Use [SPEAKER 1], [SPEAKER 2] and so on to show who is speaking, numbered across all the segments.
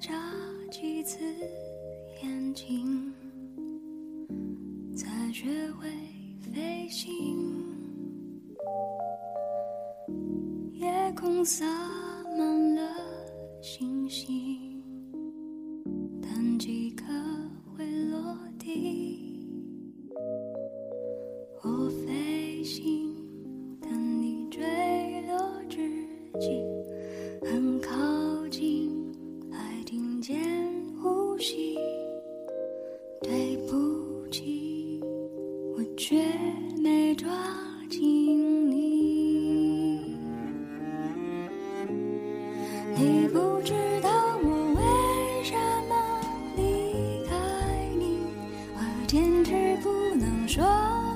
[SPEAKER 1] 眨几次眼睛，才学会飞行。夜空洒说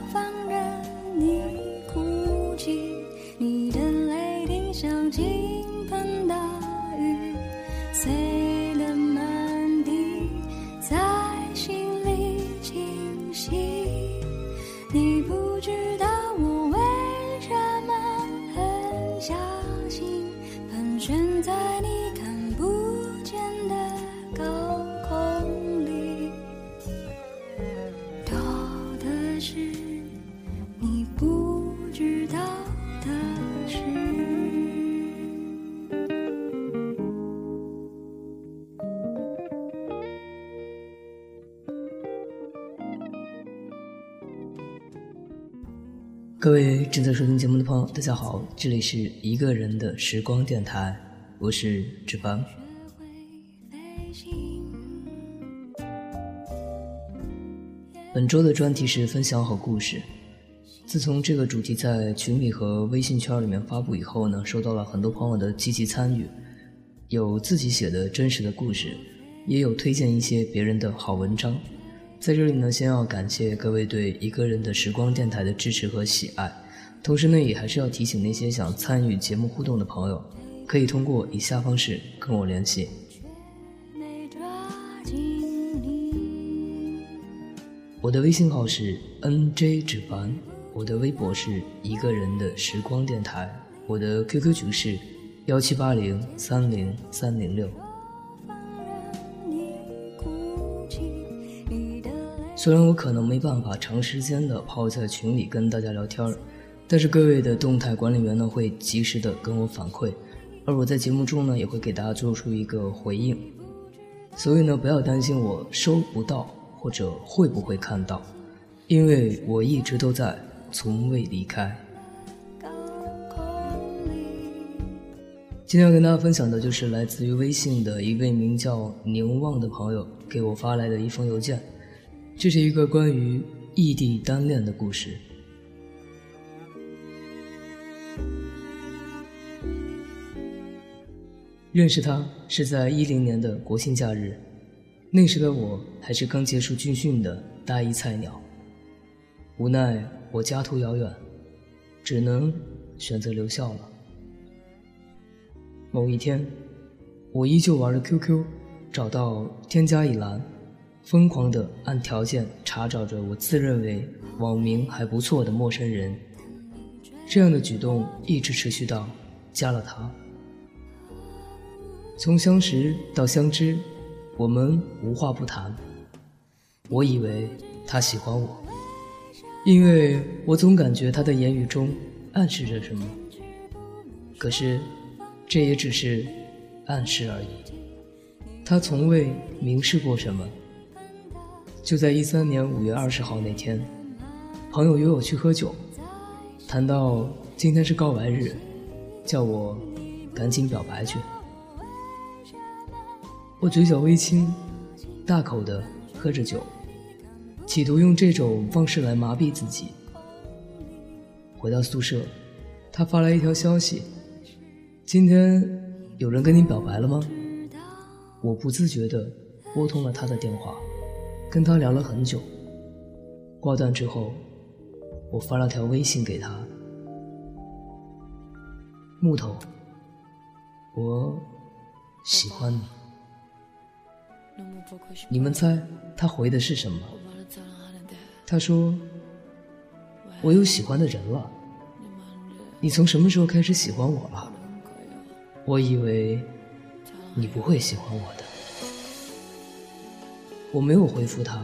[SPEAKER 2] 各位正在收听节目的朋友，大家好，这里是一个人的时光电台，我是志凡。本周的专题是分享好故事。自从这个主题在群里和微信圈里面发布以后呢，收到了很多朋友的积极参与，有自己写的真实的故事，也有推荐一些别人的好文章。在这里呢，先要感谢各位对一个人的时光电台的支持和喜爱，同时呢，也还是要提醒那些想参与节目互动的朋友，可以通过以下方式跟我联系。我的微信号是 nj 纸凡，我的微博是一个人的时光电台，我的 QQ 群是幺七八零三零三零六。虽然我可能没办法长时间的泡在群里跟大家聊天儿但是各位的动态管理员呢会及时的跟我反馈，而我在节目中呢也会给大家做出一个回应，所以呢不要担心我收不到或者会不会看到，因为我一直都在，从未离开。今天要跟大家分享的就是来自于微信的一位名叫凝望的朋友给我发来的一封邮件。这是一个关于异地单恋的故事。认识他是在一零年的国庆假日，那时的我还是刚结束军训的大一菜鸟。无奈我家途遥远，只能选择留校了。某一天，我依旧玩着 QQ，找到添加一栏。疯狂地按条件查找着我自认为网名还不错的陌生人，这样的举动一直持续到加了他。从相识到相知，我们无话不谈。我以为他喜欢我，因为我总感觉他的言语中暗示着什么。可是，这也只是暗示而已，他从未明示过什么。就在一三年五月二十号那天，朋友约我去喝酒，谈到今天是告白日，叫我赶紧表白去。我嘴角微青，大口的喝着酒，企图用这种方式来麻痹自己。回到宿舍，他发来一条消息：“今天有人跟你表白了吗？”我不自觉的拨通了他的电话，跟他聊了很久。挂断之后，我发了条微信给他：“木头，我喜欢你。”你们猜他回的是什么？他说：“我有喜欢的人了。你从什么时候开始喜欢我了？我以为你不会喜欢我的。”我没有回复他，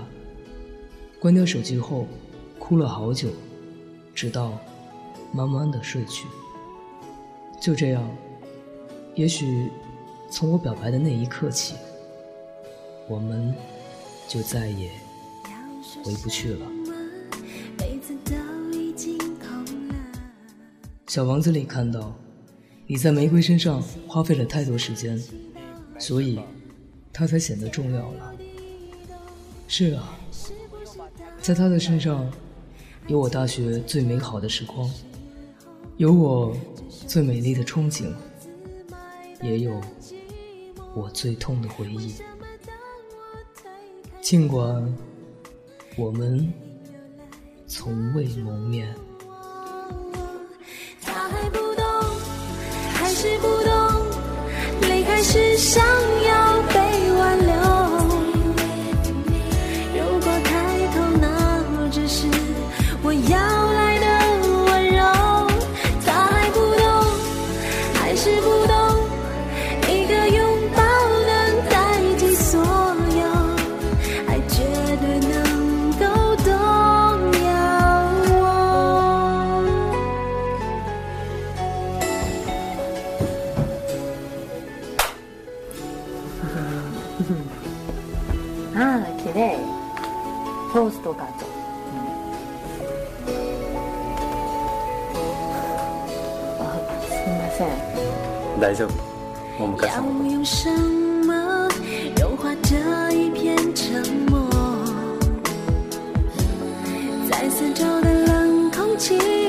[SPEAKER 2] 关掉手机后，哭了好久，直到慢慢的睡去。就这样，也许从我表白的那一刻起。我们就再也回不去了。小王子里看到，你在玫瑰身上花费了太多时间，所以它才显得重要了。是啊，在他的身上，有我大学最美好的时光，有我最美丽的憧憬，也有我最痛的回忆。尽管我们从未谋面，
[SPEAKER 1] 他还不懂，还是不懂，离开是想大丈夫，我们要用什么融化这一
[SPEAKER 3] 片沉默？周的
[SPEAKER 1] 冷空气。